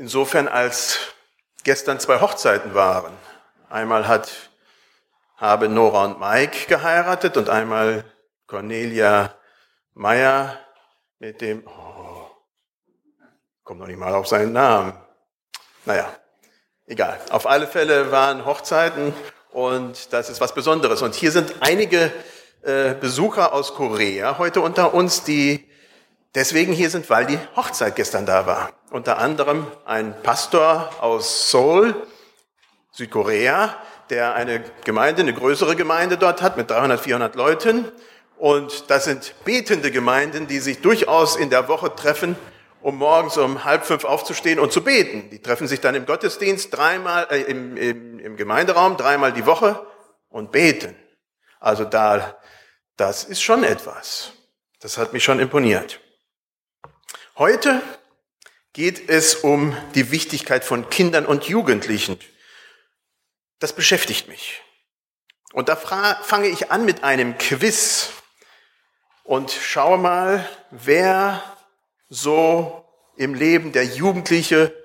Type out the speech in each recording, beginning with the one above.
Insofern, als gestern zwei Hochzeiten waren. Einmal hat, habe Nora und Mike geheiratet und einmal Cornelia Meyer mit dem, oh, kommt noch nicht mal auf seinen Namen. Naja, egal. Auf alle Fälle waren Hochzeiten und das ist was Besonderes. Und hier sind einige äh, Besucher aus Korea heute unter uns, die deswegen hier sind, weil die Hochzeit gestern da war. Unter anderem ein Pastor aus Seoul, Südkorea, der eine Gemeinde, eine größere Gemeinde dort hat mit 300, 400 Leuten. Und das sind betende Gemeinden, die sich durchaus in der Woche treffen, um morgens um halb fünf aufzustehen und zu beten. Die treffen sich dann im Gottesdienst dreimal, äh, im, im, im Gemeinderaum dreimal die Woche und beten. Also da, das ist schon etwas. Das hat mich schon imponiert. Heute geht es um die Wichtigkeit von Kindern und Jugendlichen. Das beschäftigt mich. Und da fange ich an mit einem Quiz und schaue mal, wer so im Leben der Jugendliche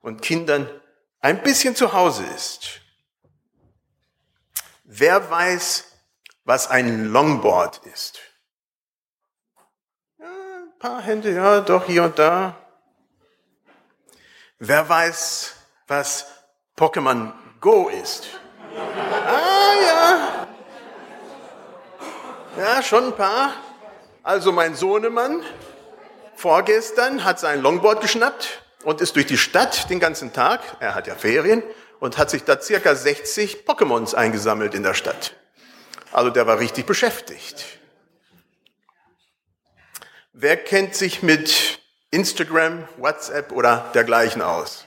und Kindern ein bisschen zu Hause ist. Wer weiß, was ein Longboard ist? Paar Hände, ja, doch hier und da. Wer weiß, was Pokémon Go ist? Ah, ja. Ja, schon ein paar. Also mein Sohnemann vorgestern hat sein Longboard geschnappt und ist durch die Stadt den ganzen Tag, er hat ja Ferien, und hat sich da circa 60 Pokémons eingesammelt in der Stadt. Also der war richtig beschäftigt. Wer kennt sich mit Instagram, WhatsApp oder dergleichen aus?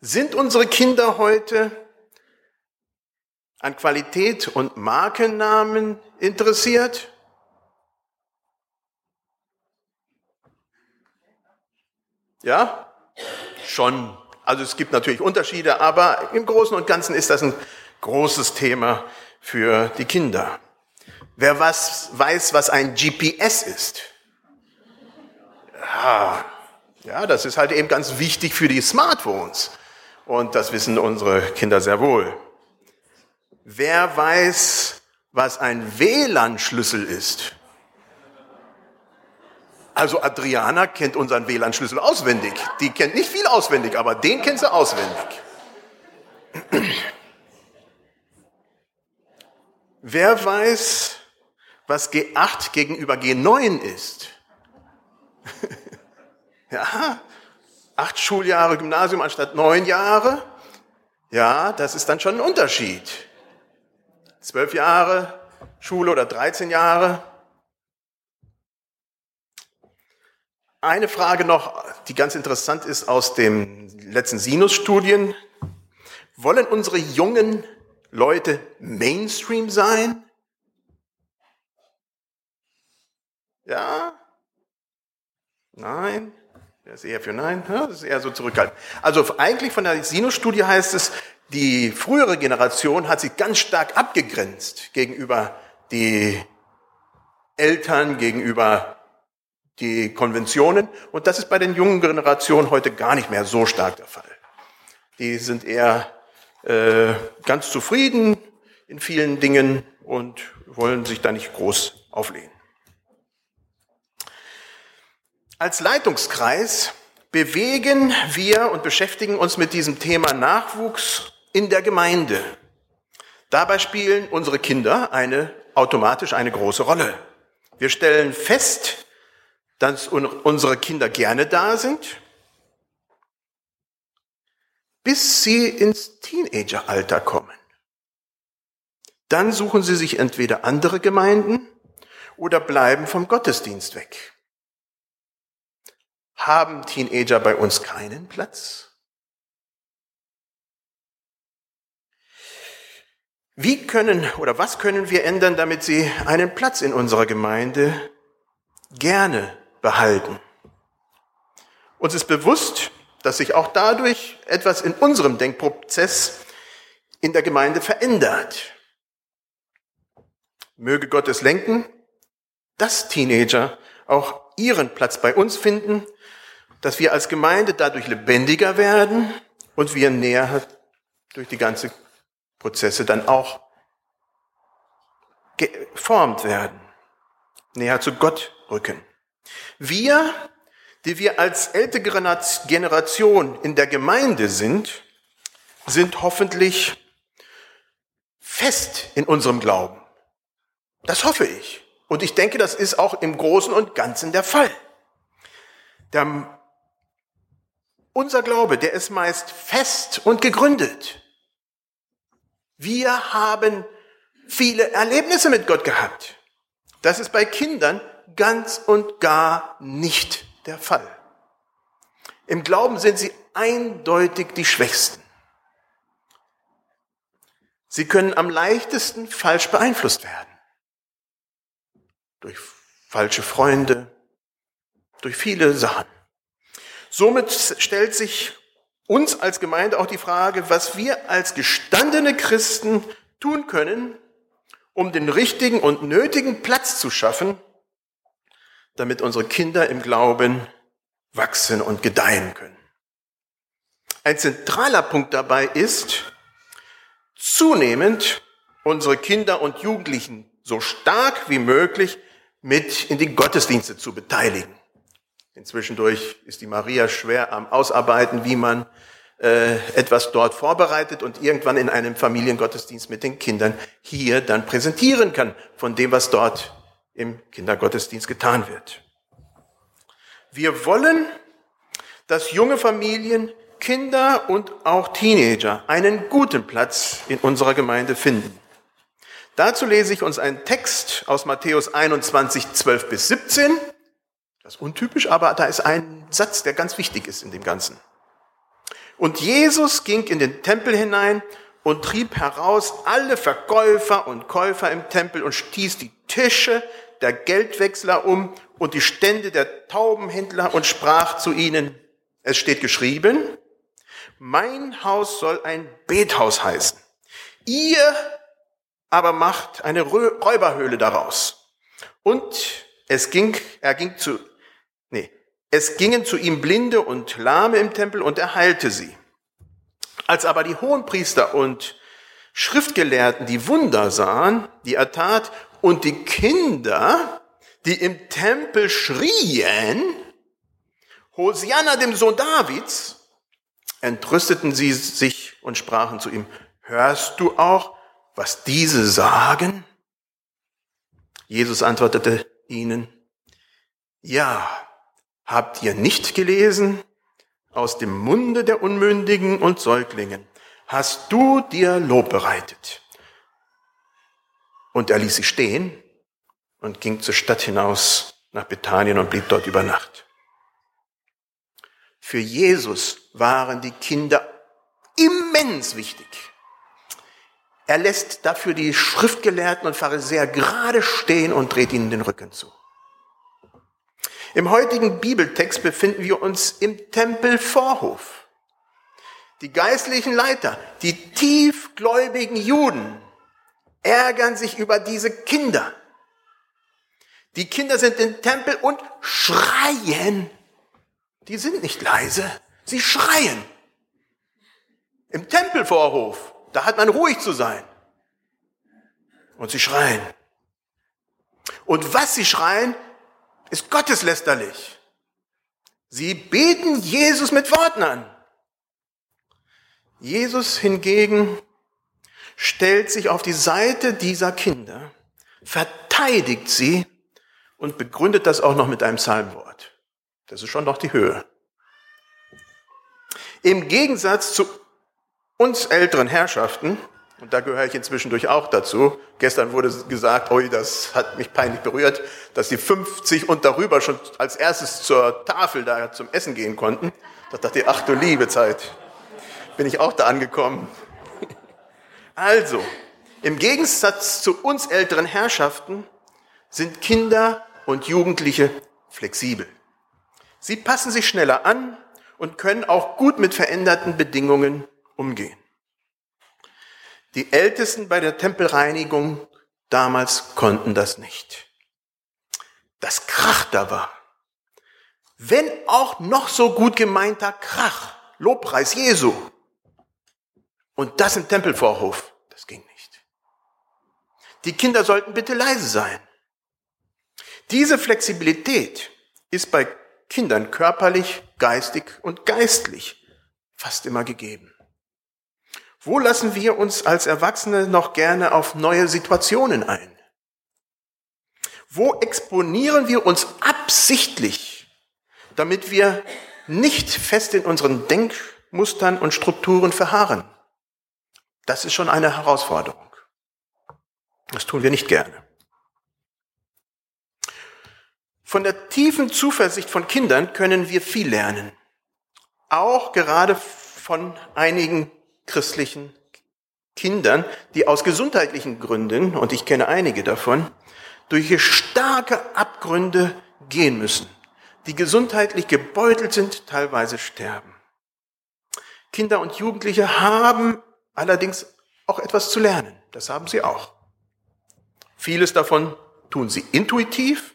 Sind unsere Kinder heute an Qualität und Markennamen interessiert? Ja? Schon. Also es gibt natürlich Unterschiede, aber im Großen und Ganzen ist das ein großes Thema für die Kinder. Wer was weiß, was ein GPS ist? Ja, ja, das ist halt eben ganz wichtig für die Smartphones. Und das wissen unsere Kinder sehr wohl. Wer weiß, was ein WLAN-Schlüssel ist? Also Adriana kennt unseren WLAN-Schlüssel auswendig. Die kennt nicht viel auswendig, aber den kennt sie auswendig. Wer weiß, was G8 gegenüber G9 ist? ja, acht Schuljahre Gymnasium anstatt neun Jahre. Ja, das ist dann schon ein Unterschied. Zwölf Jahre Schule oder 13 Jahre. Eine Frage noch, die ganz interessant ist aus den letzten Sinus-Studien. Wollen unsere jungen Leute Mainstream sein? Ja? Nein? Der ist eher für Nein. Ja, das ist eher so zurückhaltend. Also eigentlich von der Sinus-Studie heißt es, die frühere Generation hat sich ganz stark abgegrenzt gegenüber die Eltern, gegenüber die Konventionen. Und das ist bei den jungen Generationen heute gar nicht mehr so stark der Fall. Die sind eher äh, ganz zufrieden in vielen Dingen und wollen sich da nicht groß auflehnen. Als Leitungskreis bewegen wir und beschäftigen uns mit diesem Thema Nachwuchs in der Gemeinde. Dabei spielen unsere Kinder eine, automatisch eine große Rolle. Wir stellen fest, dass unsere Kinder gerne da sind, bis sie ins Teenageralter kommen. Dann suchen sie sich entweder andere Gemeinden oder bleiben vom Gottesdienst weg. Haben Teenager bei uns keinen Platz? Wie können oder was können wir ändern, damit sie einen Platz in unserer Gemeinde gerne behalten? Uns ist bewusst, dass sich auch dadurch etwas in unserem Denkprozess in der Gemeinde verändert. Möge Gott es lenken, dass Teenager auch ihren Platz bei uns finden, dass wir als Gemeinde dadurch lebendiger werden und wir näher durch die ganze Prozesse dann auch geformt werden, näher zu Gott rücken. Wir, die wir als ältere Generation in der Gemeinde sind, sind hoffentlich fest in unserem Glauben. Das hoffe ich. Und ich denke, das ist auch im Großen und Ganzen der Fall. Der, unser Glaube, der ist meist fest und gegründet. Wir haben viele Erlebnisse mit Gott gehabt. Das ist bei Kindern ganz und gar nicht der Fall. Im Glauben sind sie eindeutig die Schwächsten. Sie können am leichtesten falsch beeinflusst werden. Durch falsche Freunde, durch viele Sachen. Somit stellt sich uns als Gemeinde auch die Frage, was wir als gestandene Christen tun können, um den richtigen und nötigen Platz zu schaffen, damit unsere Kinder im Glauben wachsen und gedeihen können. Ein zentraler Punkt dabei ist, zunehmend unsere Kinder und Jugendlichen so stark wie möglich mit in die Gottesdienste zu beteiligen. Inzwischen ist die Maria schwer am Ausarbeiten, wie man äh, etwas dort vorbereitet und irgendwann in einem Familiengottesdienst mit den Kindern hier dann präsentieren kann von dem, was dort im Kindergottesdienst getan wird. Wir wollen, dass junge Familien, Kinder und auch Teenager einen guten Platz in unserer Gemeinde finden. Dazu lese ich uns einen Text aus Matthäus 21, 12 bis 17. Das ist untypisch, aber da ist ein Satz, der ganz wichtig ist in dem Ganzen. Und Jesus ging in den Tempel hinein und trieb heraus alle Verkäufer und Käufer im Tempel und stieß die Tische der Geldwechsler um und die Stände der Taubenhändler und sprach zu ihnen, es steht geschrieben, mein Haus soll ein Bethaus heißen. Ihr aber macht eine Räuberhöhle daraus. Und es ging, er ging zu, nee, es gingen zu ihm Blinde und Lahme im Tempel und er heilte sie. Als aber die Hohenpriester und Schriftgelehrten die Wunder sahen, die er tat, und die Kinder, die im Tempel schrien, Hosianna dem Sohn Davids, entrüsteten sie sich und sprachen zu ihm, hörst du auch, was diese sagen? Jesus antwortete ihnen, ja, habt ihr nicht gelesen, aus dem Munde der Unmündigen und Säuglingen hast du dir Lob bereitet. Und er ließ sie stehen und ging zur Stadt hinaus nach Bethanien und blieb dort über Nacht. Für Jesus waren die Kinder immens wichtig. Er lässt dafür die Schriftgelehrten und Pharisäer gerade stehen und dreht ihnen den Rücken zu. Im heutigen Bibeltext befinden wir uns im Tempelvorhof. Die geistlichen Leiter, die tiefgläubigen Juden ärgern sich über diese Kinder. Die Kinder sind im Tempel und schreien. Die sind nicht leise, sie schreien. Im Tempelvorhof, da hat man ruhig zu sein. Und sie schreien. Und was sie schreien, ist gotteslästerlich. Sie beten Jesus mit Worten an. Jesus hingegen stellt sich auf die Seite dieser Kinder, verteidigt sie und begründet das auch noch mit einem Psalmwort. Das ist schon noch die Höhe. Im Gegensatz zu uns älteren Herrschaften und da gehöre ich inzwischen durch auch dazu. Gestern wurde gesagt, oi, das hat mich peinlich berührt, dass die 50 und darüber schon als erstes zur Tafel da zum Essen gehen konnten. Da dachte ich, ach du liebe Zeit, bin ich auch da angekommen. Also, im Gegensatz zu uns älteren Herrschaften sind Kinder und Jugendliche flexibel. Sie passen sich schneller an und können auch gut mit veränderten Bedingungen umgehen. Die Ältesten bei der Tempelreinigung damals konnten das nicht. Das Krach da war. Wenn auch noch so gut gemeinter Krach, Lobpreis Jesu. Und das im Tempelvorhof, das ging nicht. Die Kinder sollten bitte leise sein. Diese Flexibilität ist bei Kindern körperlich, geistig und geistlich fast immer gegeben. Wo lassen wir uns als Erwachsene noch gerne auf neue Situationen ein? Wo exponieren wir uns absichtlich, damit wir nicht fest in unseren Denkmustern und Strukturen verharren? Das ist schon eine Herausforderung. Das tun wir nicht gerne. Von der tiefen Zuversicht von Kindern können wir viel lernen. Auch gerade von einigen christlichen Kindern, die aus gesundheitlichen Gründen, und ich kenne einige davon, durch starke Abgründe gehen müssen, die gesundheitlich gebeutelt sind, teilweise sterben. Kinder und Jugendliche haben allerdings auch etwas zu lernen. Das haben sie auch. Vieles davon tun sie intuitiv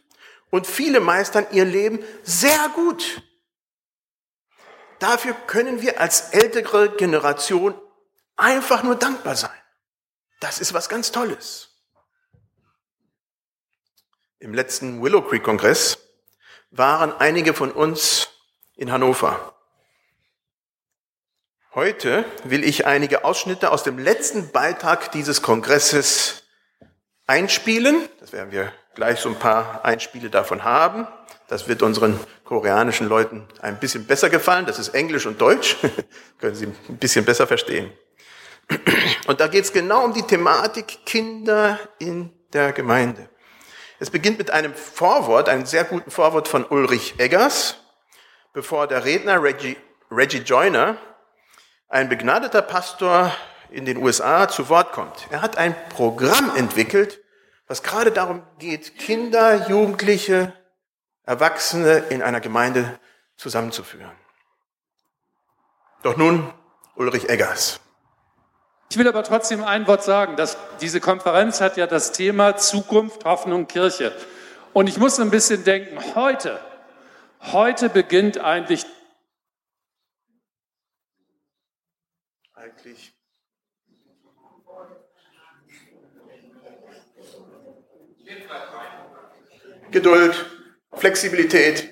und viele meistern ihr Leben sehr gut. Dafür können wir als ältere Generation einfach nur dankbar sein. Das ist was ganz Tolles. Im letzten Willow Creek Kongress waren einige von uns in Hannover. Heute will ich einige Ausschnitte aus dem letzten Beitrag dieses Kongresses einspielen. Das werden wir gleich so ein paar Einspiele davon haben. Das wird unseren koreanischen Leuten ein bisschen besser gefallen. Das ist Englisch und Deutsch. Können Sie ein bisschen besser verstehen. Und da geht es genau um die Thematik Kinder in der Gemeinde. Es beginnt mit einem Vorwort, einem sehr guten Vorwort von Ulrich Eggers, bevor der Redner Reggie, Reggie Joyner, ein begnadeter Pastor in den USA, zu Wort kommt. Er hat ein Programm entwickelt, was gerade darum geht, Kinder, Jugendliche, Erwachsene in einer Gemeinde zusammenzuführen. Doch nun Ulrich Eggers. Ich will aber trotzdem ein Wort sagen, dass diese Konferenz hat ja das Thema Zukunft, Hoffnung, Kirche. Und ich muss ein bisschen denken, heute, heute beginnt eigentlich eigentlich Geduld, Flexibilität.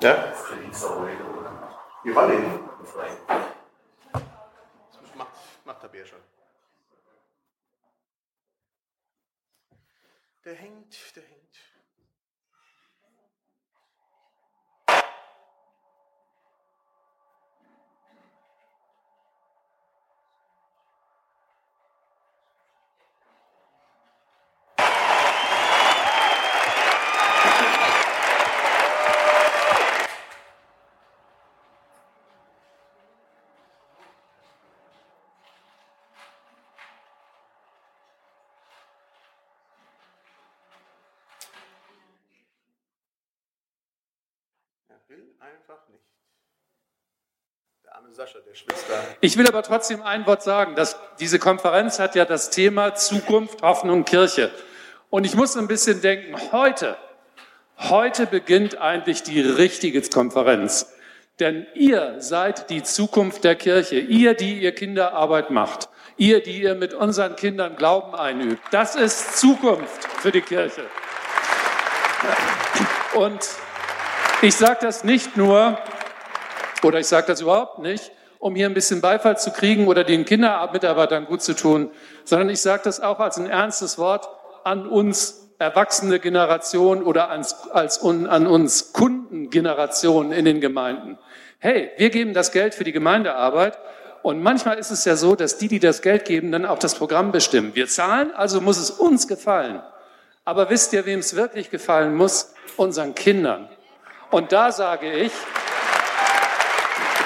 Ja? Wie war denn? Das macht, macht der Bär schon. Der hängt, der hängt. will einfach nicht. Der arme Sascha, der schwitzt da. Ich will aber trotzdem ein Wort sagen. Dass diese Konferenz hat ja das Thema Zukunft, Hoffnung, Kirche. Und ich muss ein bisschen denken, heute, heute beginnt eigentlich die richtige Konferenz. Denn ihr seid die Zukunft der Kirche. Ihr, die ihr Kinderarbeit macht. Ihr, die ihr mit unseren Kindern Glauben einübt. Das ist Zukunft für die Kirche. Und ich sage das nicht nur, oder ich sage das überhaupt nicht, um hier ein bisschen Beifall zu kriegen oder den Kindermitarbeitern gut zu tun, sondern ich sage das auch als ein ernstes Wort an uns erwachsene Generation oder als, als an uns Kundengeneration in den Gemeinden. Hey, wir geben das Geld für die Gemeindearbeit und manchmal ist es ja so, dass die, die das Geld geben, dann auch das Programm bestimmen. Wir zahlen, also muss es uns gefallen. Aber wisst ihr, wem es wirklich gefallen muss? Unseren Kindern. Und da sage ich,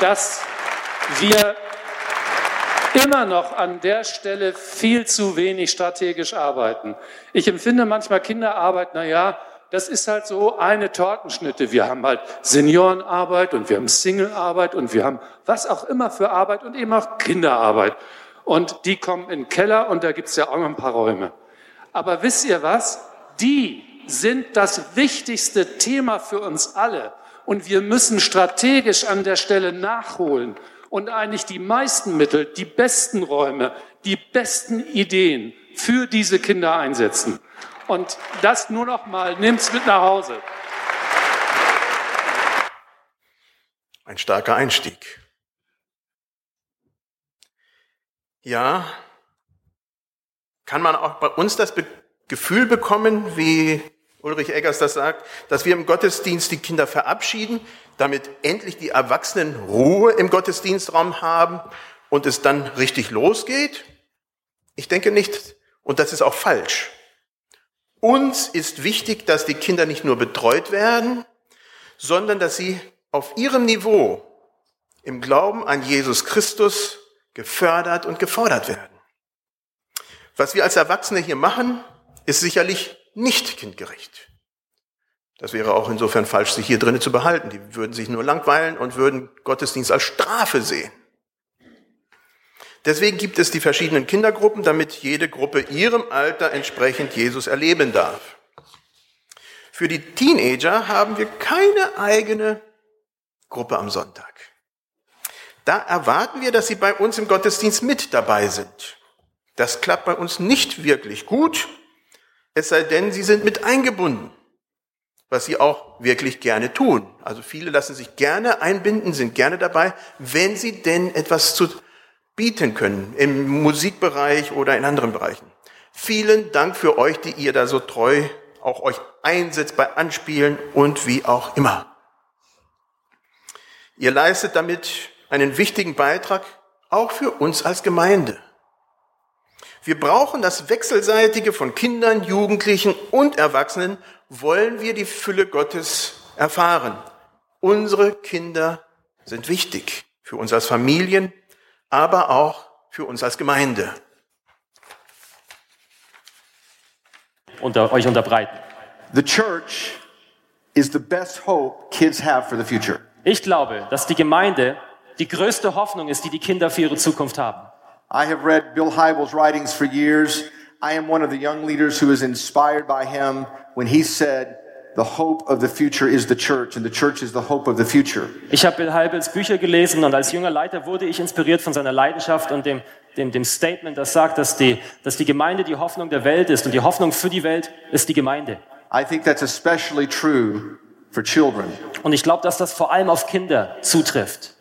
dass wir, immer noch an der Stelle viel zu wenig strategisch arbeiten. Ich empfinde manchmal Kinderarbeit, na ja, das ist halt so eine Tortenschnitte. Wir haben halt Seniorenarbeit und wir haben Singlearbeit und wir haben was auch immer für Arbeit und eben auch Kinderarbeit. Und die kommen in den Keller und da gibt's ja auch noch ein paar Räume. Aber wisst ihr was? Die sind das wichtigste Thema für uns alle. Und wir müssen strategisch an der Stelle nachholen und eigentlich die meisten Mittel, die besten Räume, die besten Ideen für diese Kinder einsetzen. Und das nur noch mal, nimmt's mit nach Hause. Ein starker Einstieg. Ja, kann man auch bei uns das Gefühl bekommen, wie Ulrich Eggers das sagt, dass wir im Gottesdienst die Kinder verabschieden, damit endlich die Erwachsenen Ruhe im Gottesdienstraum haben und es dann richtig losgeht? Ich denke nicht. Und das ist auch falsch. Uns ist wichtig, dass die Kinder nicht nur betreut werden, sondern dass sie auf ihrem Niveau im Glauben an Jesus Christus gefördert und gefordert werden. Was wir als Erwachsene hier machen, ist sicherlich nicht kindgerecht. Das wäre auch insofern falsch, sich hier drinnen zu behalten. Die würden sich nur langweilen und würden Gottesdienst als Strafe sehen. Deswegen gibt es die verschiedenen Kindergruppen, damit jede Gruppe ihrem Alter entsprechend Jesus erleben darf. Für die Teenager haben wir keine eigene Gruppe am Sonntag. Da erwarten wir, dass sie bei uns im Gottesdienst mit dabei sind. Das klappt bei uns nicht wirklich gut, es sei denn, sie sind mit eingebunden, was sie auch wirklich gerne tun. Also viele lassen sich gerne einbinden, sind gerne dabei, wenn sie denn etwas zu bieten können, im Musikbereich oder in anderen Bereichen. Vielen Dank für euch, die ihr da so treu auch euch einsetzt bei Anspielen und wie auch immer. Ihr leistet damit einen wichtigen Beitrag auch für uns als Gemeinde. Wir brauchen das Wechselseitige von Kindern, Jugendlichen und Erwachsenen, wollen wir die Fülle Gottes erfahren. Unsere Kinder sind wichtig für uns als Familien, aber auch für uns als Gemeinde. Unter euch unterbreiten. The church is the best hope kids have for the future. Ich glaube, dass die Gemeinde die größte Hoffnung ist, die die Kinder für ihre Zukunft haben. I have read Bill Hybels' writings for years. I am one of the young leaders who was inspired by him when he said, the hope of the future is the church and the church is the hope of the future. Ich habe Bill Hybels Bücher gelesen und als junger Leiter wurde ich inspiriert von seiner Leidenschaft und dem, dem, dem Statement, das sagt, dass die, dass die Gemeinde die Hoffnung der Welt ist und die Hoffnung für die Welt ist die Gemeinde. I think that's especially true for children. Und ich glaube, dass das vor allem auf Kinder zutrifft.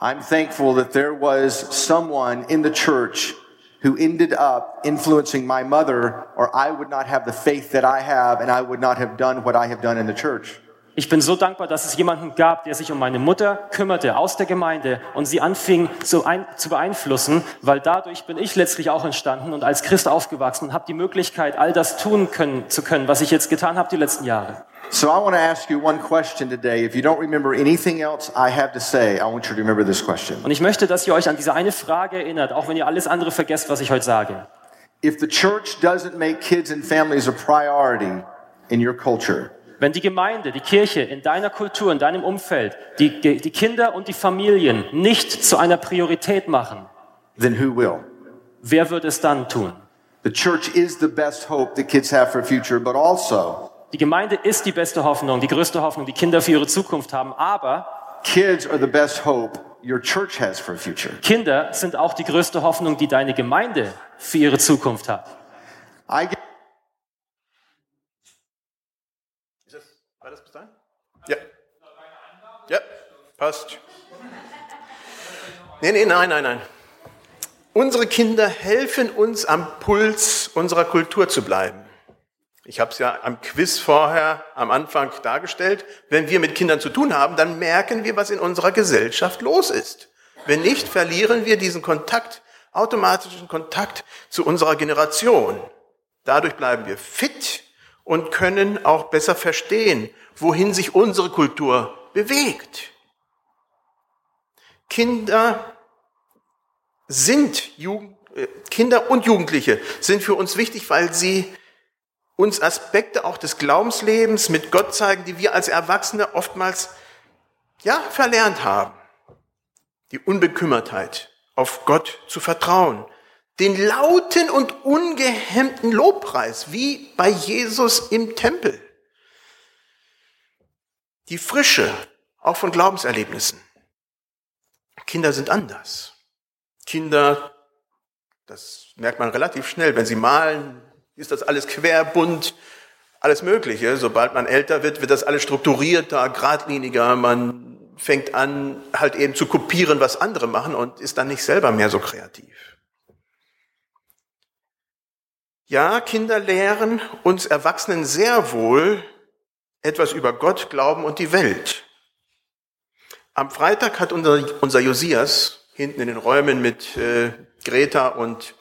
I'm thankful that there was someone in the church who ended up influencing my mother, or I would not have the faith that I have, and I would not have done what I have done in the church. Ich bin so dankbar, dass es jemanden gab, der sich um meine Mutter kümmerte aus der Gemeinde und sie anfing zu, ein, zu beeinflussen, weil dadurch bin ich letztlich auch entstanden und als Christ aufgewachsen und habe die Möglichkeit, all das tun können, zu können, was ich jetzt getan habe die letzten Jahre. So I want to ask you one question today. If you don't remember anything else I have to say, I want you to remember this question. Und ich möchte, dass ihr euch an diese eine Frage erinnert, auch wenn ihr alles andere vergesst, was ich heute sage. If the church doesn't make kids and families a priority in your culture, Wenn die Gemeinde, die Kirche in deiner Kultur, in deinem Umfeld, die, die Kinder und die Familien nicht zu einer Priorität machen, then who will? wer wird es dann tun? The church is the best hope that kids have for future, but also Die Gemeinde ist die beste Hoffnung, die größte Hoffnung, die Kinder für ihre Zukunft haben. Aber kids are the best hope your church has for future. Kinder sind auch die größte Hoffnung, die deine Gemeinde für ihre Zukunft hat. I get Das bis dahin? Ja. Ja, passt. Nee, nee, nein, nein, nein. Unsere Kinder helfen uns am Puls unserer Kultur zu bleiben. Ich habe es ja am Quiz vorher am Anfang dargestellt. Wenn wir mit Kindern zu tun haben, dann merken wir, was in unserer Gesellschaft los ist. Wenn nicht, verlieren wir diesen Kontakt, automatischen Kontakt zu unserer Generation. Dadurch bleiben wir fit und können auch besser verstehen, wohin sich unsere Kultur bewegt. Kinder sind Jugend, äh, Kinder und Jugendliche sind für uns wichtig, weil sie uns Aspekte auch des Glaubenslebens mit Gott zeigen, die wir als Erwachsene oftmals ja verlernt haben. Die Unbekümmertheit, auf Gott zu vertrauen, den lauten und ungehemmten Lobpreis, wie bei Jesus im Tempel. Die Frische, auch von Glaubenserlebnissen. Kinder sind anders. Kinder, das merkt man relativ schnell, wenn sie malen, ist das alles querbunt, alles Mögliche. Sobald man älter wird, wird das alles strukturierter, geradliniger. Man fängt an, halt eben zu kopieren, was andere machen und ist dann nicht selber mehr so kreativ. Ja, Kinder lehren uns Erwachsenen sehr wohl etwas über Gott, Glauben und die Welt. Am Freitag hat unser, unser Josias hinten in den Räumen mit äh, Greta und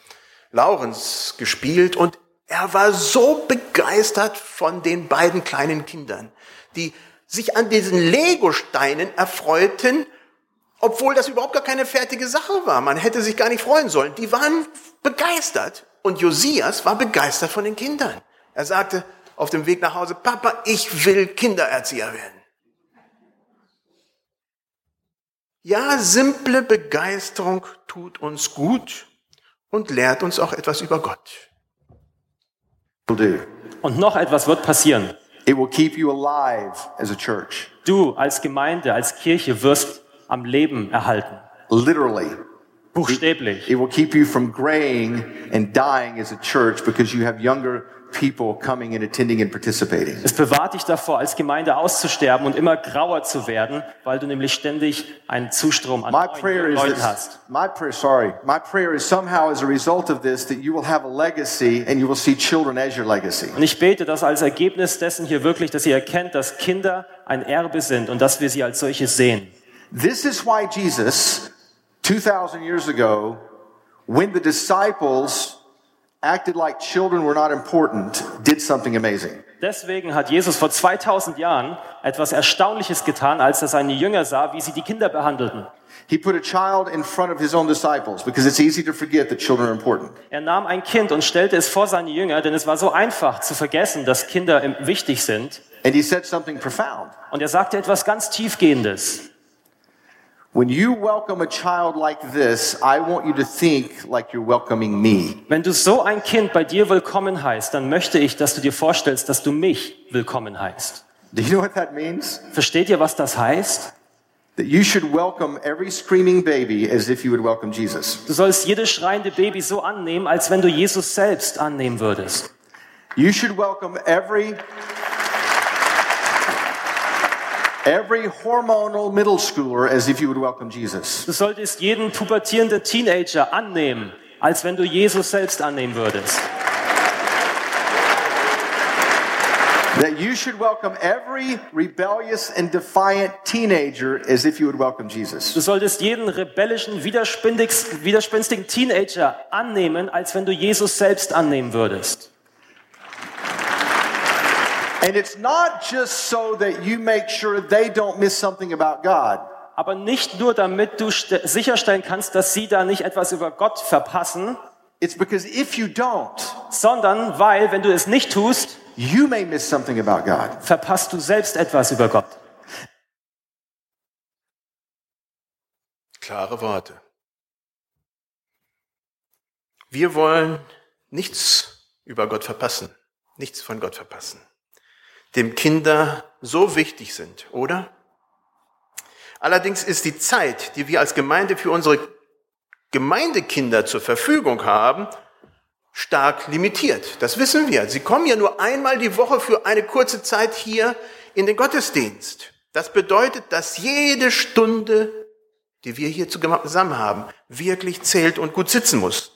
Laurens gespielt und er war so begeistert von den beiden kleinen Kindern, die sich an diesen Lego-Steinen erfreuten, obwohl das überhaupt gar keine fertige Sache war. Man hätte sich gar nicht freuen sollen. Die waren begeistert. Und Josias war begeistert von den Kindern. Er sagte auf dem Weg nach Hause, Papa, ich will Kindererzieher werden. Ja, simple Begeisterung tut uns gut und lehrt uns auch etwas über Gott. Und noch etwas wird passieren. It will keep you alive as a church. Du als Gemeinde, als Kirche wirst am Leben erhalten. Literally. Buchstäblich. It will keep you from graying and dying as a church because you have younger people coming and attending and participating. Es bewahrt dich davor, als Gemeinde auszusterben und immer grauer zu werden, weil du nämlich ständig einen Zustrom an My neuen prayer is Leuten hast. my prayer, sorry, my prayer is somehow as a result of this that you will have a legacy and you will see children as your legacy. Und ich bete, dass als Ergebnis dessen hier wirklich, dass ihr erkennt, dass Kinder ein Erbe sind und dass wir sie als solche sehen. This is why Jesus, 2000 years ago, when the disciples acted like children were not important, did something amazing. Deswegen hat Jesus vor 2000 Jahren etwas Erstaunliches getan, als er seine Jünger sah, wie sie die Kinder behandelten. He put a child in front of his own disciples because it's easy to forget that children are important. Er nahm ein Kind und stellte es vor seine Jünger, denn es war so einfach zu vergessen, dass Kinder wichtig sind. And he said something profound. Und er sagte etwas ganz Tiefgehendes. When you welcome a child like this, I want you to think like you're welcoming me. Wenn du so ein Kind bei dir willkommen heißt, dann möchte ich, dass du dir vorstellst, dass du mich willkommen heißt. Do you know what that means? Versteht ihr, was das heißt? That you should welcome every screaming baby as if you would welcome Jesus. Du sollst jedes schreiende Baby so annehmen, als wenn du Jesus selbst annehmen würdest. You should welcome every every hormonal middle schooler as if you would welcome Jesus. Du solltest jeden pubertierenden Teenager annehmen, als wenn du Jesus selbst annehmen würdest. That you should welcome every rebellious and defiant teenager as if you would welcome Jesus. Du solltest jeden rebellischen, widerspenstigen Teenager annehmen, als wenn du Jesus selbst annehmen würdest. And it's not just so that you make sure they don't miss something about God. Aber nicht nur, damit du st- sicherstellen kannst, dass sie da nicht etwas über Gott verpassen, It's because if you don't, sondern weil, wenn du es nicht tust, you may miss something about God. verpasst du selbst etwas über Gott. Klare Worte. Wir wollen nichts über Gott verpassen, nichts von Gott verpassen, dem Kinder so wichtig sind, oder? Allerdings ist die Zeit, die wir als Gemeinde für unsere Gemeindekinder zur Verfügung haben, stark limitiert. Das wissen wir. Sie kommen ja nur einmal die Woche für eine kurze Zeit hier in den Gottesdienst. Das bedeutet, dass jede Stunde, die wir hier zusammen haben, wirklich zählt und gut sitzen muss.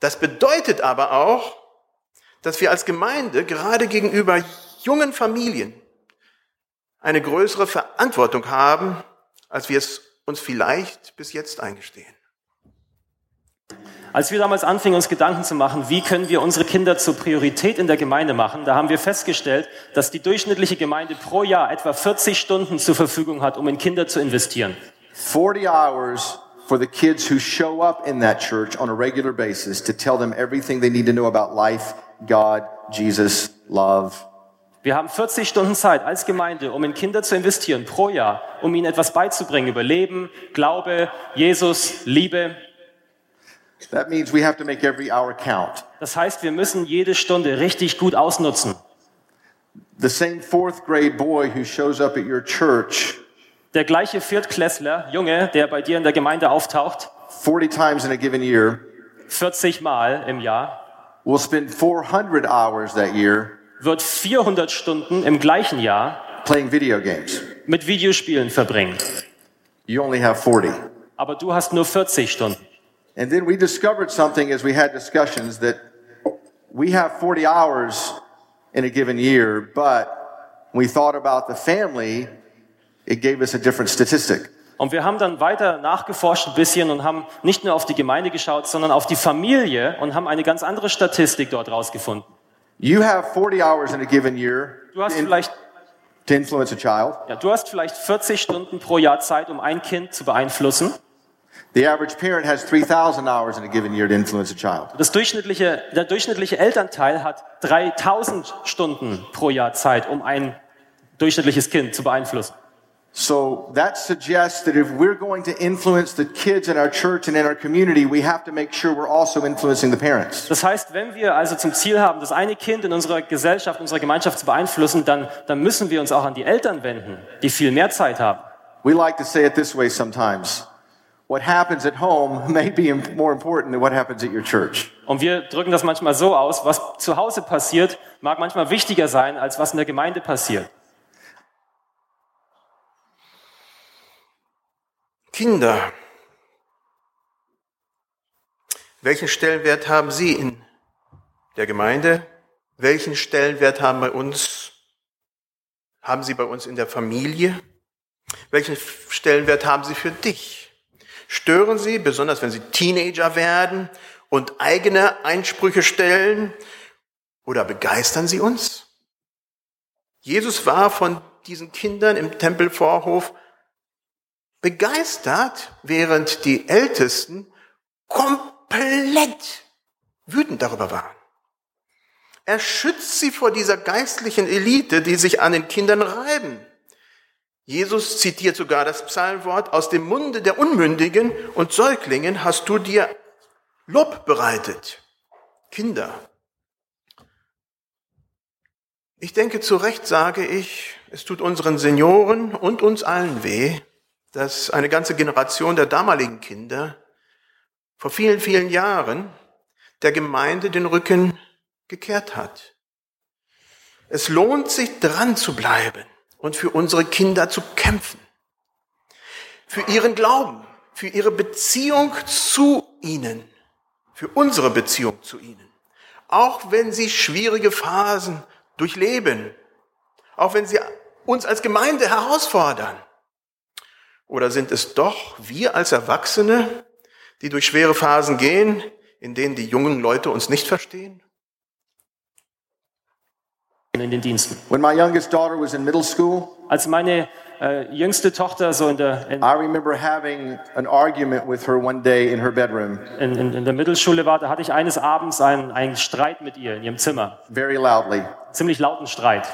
Das bedeutet aber auch, dass wir als Gemeinde gerade gegenüber jungen Familien eine größere Verantwortung haben, als wir es uns vielleicht bis jetzt eingestehen. Als wir damals anfingen, uns Gedanken zu machen, wie können wir unsere Kinder zur Priorität in der Gemeinde machen, da haben wir festgestellt, dass die durchschnittliche Gemeinde pro Jahr etwa 40 Stunden zur Verfügung hat, um in Kinder zu investieren. 40 hours, for the kids who show up in that church on a regular basis to tell them everything they need to know about life, God, Jesus, love. Wir haben 40 Stunden Zeit als Gemeinde, um in Kinder zu investieren pro Jahr, um ihnen etwas beizubringen über Leben, Glaube, Jesus, Liebe. That means we have to make every hour count. Das heißt, wir müssen jede Stunde richtig gut ausnutzen. The same fourth grade boy who shows up at your church Der gleiche Viertklässler, Junge, der bei dir in der Gemeinde auftaucht, 40 times in a given year 40 Mal im Jahr, will spend 400 hours that year wird 400 Stunden im gleichen Jahr playing video games. mit Videospielen verbringen. You only have 40. Aber du hast nur 40 Stunden. And then we discovered something as we had discussions that we have 40 hours in a given year, but we thought about the family, it gave us a different statistic. Und wir haben dann weiter nachgeforscht ein bisschen und haben nicht nur auf die Gemeinde geschaut, sondern auf die Familie und haben eine ganz andere Statistik dort rausgefunden. You have 40 hours in a given year Du hast in- vielleicht, to influence a child. ja, du hast vielleicht 40 Stunden pro Jahr Zeit, um ein Kind zu beeinflussen. The average parent has 3,000 hours in a given year to influence a child. Das durchschnittliche, der durchschnittliche Elternteil hat 3000 Stunden pro Jahr Zeit, um ein durchschnittliches Kind zu beeinflussen. So that suggests that if we're going to influence the kids in our church and in our community, we have to make sure we're also influencing the parents. Das heißt, wenn wir also zum Ziel haben, das eine Kind in unserer Gesellschaft, unserer Gemeinschaft zu beeinflussen, dann, dann müssen wir uns auch an die Eltern wenden, die viel mehr Zeit haben. We like to say it this way sometimes. What happens at home may be more important than what happens at your church. Und wir drücken das manchmal so aus, was zu Hause passiert, mag manchmal wichtiger sein, als was in der Gemeinde passiert. Kinder. Welchen Stellenwert haben Sie in der Gemeinde? Welchen Stellenwert haben bei uns, haben Sie bei uns in der Familie? Welchen Stellenwert haben Sie für dich? Stören Sie, besonders wenn Sie Teenager werden und eigene Einsprüche stellen? Oder begeistern Sie uns? Jesus war von diesen Kindern im Tempelvorhof begeistert, während die Ältesten komplett wütend darüber waren. Er schützt sie vor dieser geistlichen Elite, die sich an den Kindern reiben. Jesus zitiert sogar das Psalmwort, aus dem Munde der Unmündigen und Säuglingen hast du dir Lob bereitet. Kinder. Ich denke, zu Recht sage ich, es tut unseren Senioren und uns allen weh, dass eine ganze Generation der damaligen Kinder vor vielen, vielen Jahren der Gemeinde den Rücken gekehrt hat. Es lohnt sich dran zu bleiben und für unsere Kinder zu kämpfen. Für ihren Glauben, für ihre Beziehung zu ihnen, für unsere Beziehung zu ihnen. Auch wenn sie schwierige Phasen durchleben, auch wenn sie uns als Gemeinde herausfordern. Oder sind es doch wir als Erwachsene, die durch schwere Phasen gehen, in denen die jungen Leute uns nicht verstehen? in den Diensten. When my youngest daughter was in middle school, Als meine äh, jüngste Tochter so in der, in, I remember having an argument with her one day in her bedroom, in, in, in der Mittelschule war, da hatte ich eines Abends einen, einen Streit mit ihr in ihrem Zimmer. very loudly. Ziemlich lauten Streit.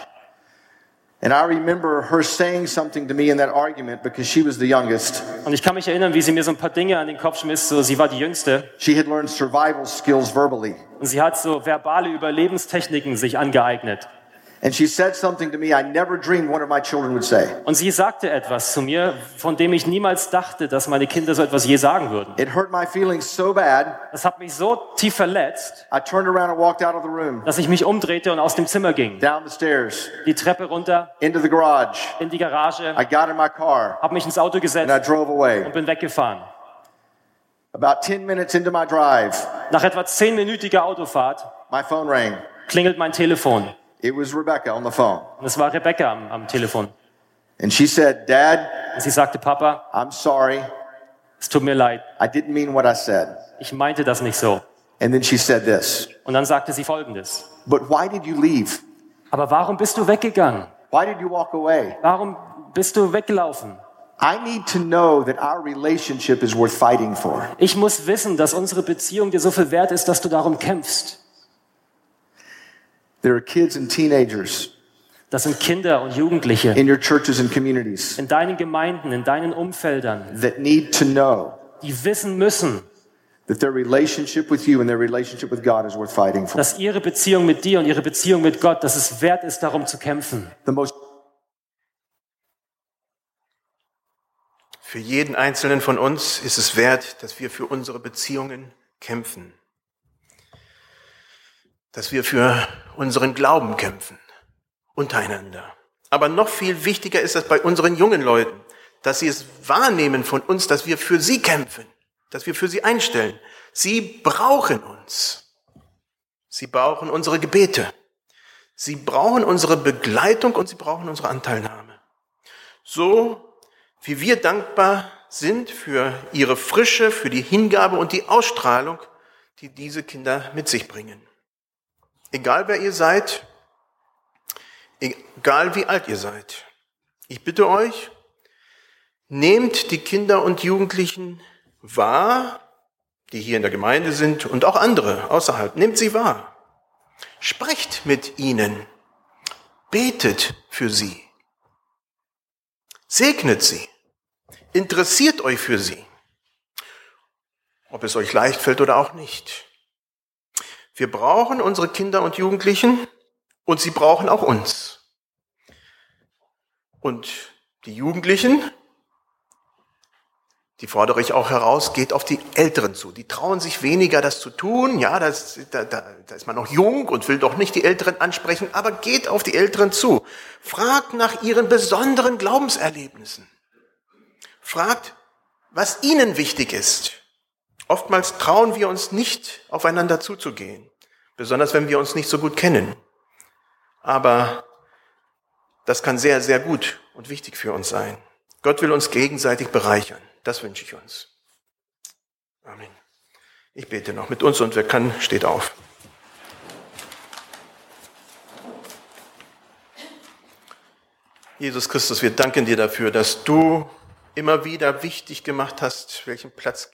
And I remember her saying something to me in that argument because she was the youngest. Und ich kann mich erinnern, wie sie mir so ein paar Dinge an den Kopf schmiss. So, sie war die Jüngste She had learned survival skills verbally. und sie hat so verbale Überlebenstechniken sich angeeignet. And she said something to me I never dreamed one of my children would say. Und sie sagte etwas zu mir, von dem ich niemals dachte, dass meine Kinder so etwas je sagen würden. It hurt my feelings so bad, Das hat mich so tief verletzt, I turned around and walked out of the room, dass ich mich umdrehte und aus dem Zimmer ging. down the stairs, Die Treppe runter, into the garage. in die Garage, I got in my car habe mich ins Auto and I gesetzt drove away. und bin weggefahren. About 10 minutes into my drive, Nach etwa zehnminütiger Autofahrt my phone rang. klingelt mein Telefon. It was Rebecca on the phone. Und es war Rebecca am, am Telefon. And she said, Dad, Und sie sagte, Papa, I'm sorry. es tut mir leid, I didn't mean what I said. ich meinte das nicht so. And then she said this, Und dann sagte sie Folgendes. But why did you leave? Aber warum bist du weggegangen? Why did you walk away? Warum bist du weggelaufen? I need to know that our relationship is worth fighting for. Ich muss wissen, dass unsere Beziehung dir so viel wert ist, dass du darum kämpfst. There are kids and teenagers Das sind Kinder und Jugendliche in your churches and communities in deinen Gemeinden, in deinen Umfeldern, that need to know die wissen müssen, that their relationship with you and their relationship with God is worth fighting for. dass ihre Beziehung mit dir und ihre Beziehung mit Gott, dass es wert ist, darum zu kämpfen. The most Für jeden einzelnen von uns ist es wert, dass wir für unsere Beziehungen kämpfen. Dass wir für unseren Glauben kämpfen. Untereinander. Aber noch viel wichtiger ist es bei unseren jungen Leuten, dass sie es wahrnehmen von uns, dass wir für sie kämpfen. Dass wir für sie einstellen. Sie brauchen uns. Sie brauchen unsere Gebete. Sie brauchen unsere Begleitung und sie brauchen unsere Anteilnahme. So wie wir dankbar sind für ihre Frische, für die Hingabe und die Ausstrahlung, die diese Kinder mit sich bringen. Egal wer ihr seid, egal wie alt ihr seid. Ich bitte euch, nehmt die Kinder und Jugendlichen wahr, die hier in der Gemeinde sind und auch andere außerhalb. Nehmt sie wahr. Sprecht mit ihnen. Betet für sie. Segnet sie. Interessiert euch für sie. Ob es euch leicht fällt oder auch nicht. Wir brauchen unsere Kinder und Jugendlichen und sie brauchen auch uns. Und die Jugendlichen, die fordere ich auch heraus, geht auf die Älteren zu. Die trauen sich weniger, das zu tun. Ja, das, da, da, da ist man noch jung und will doch nicht die Älteren ansprechen, aber geht auf die Älteren zu. Fragt nach ihren besonderen Glaubenserlebnissen. Fragt, was ihnen wichtig ist. Oftmals trauen wir uns nicht, aufeinander zuzugehen, besonders wenn wir uns nicht so gut kennen. Aber das kann sehr, sehr gut und wichtig für uns sein. Gott will uns gegenseitig bereichern. Das wünsche ich uns. Amen. Ich bete noch mit uns und wer kann, steht auf. Jesus Christus, wir danken dir dafür, dass du immer wieder wichtig gemacht hast, welchen Platz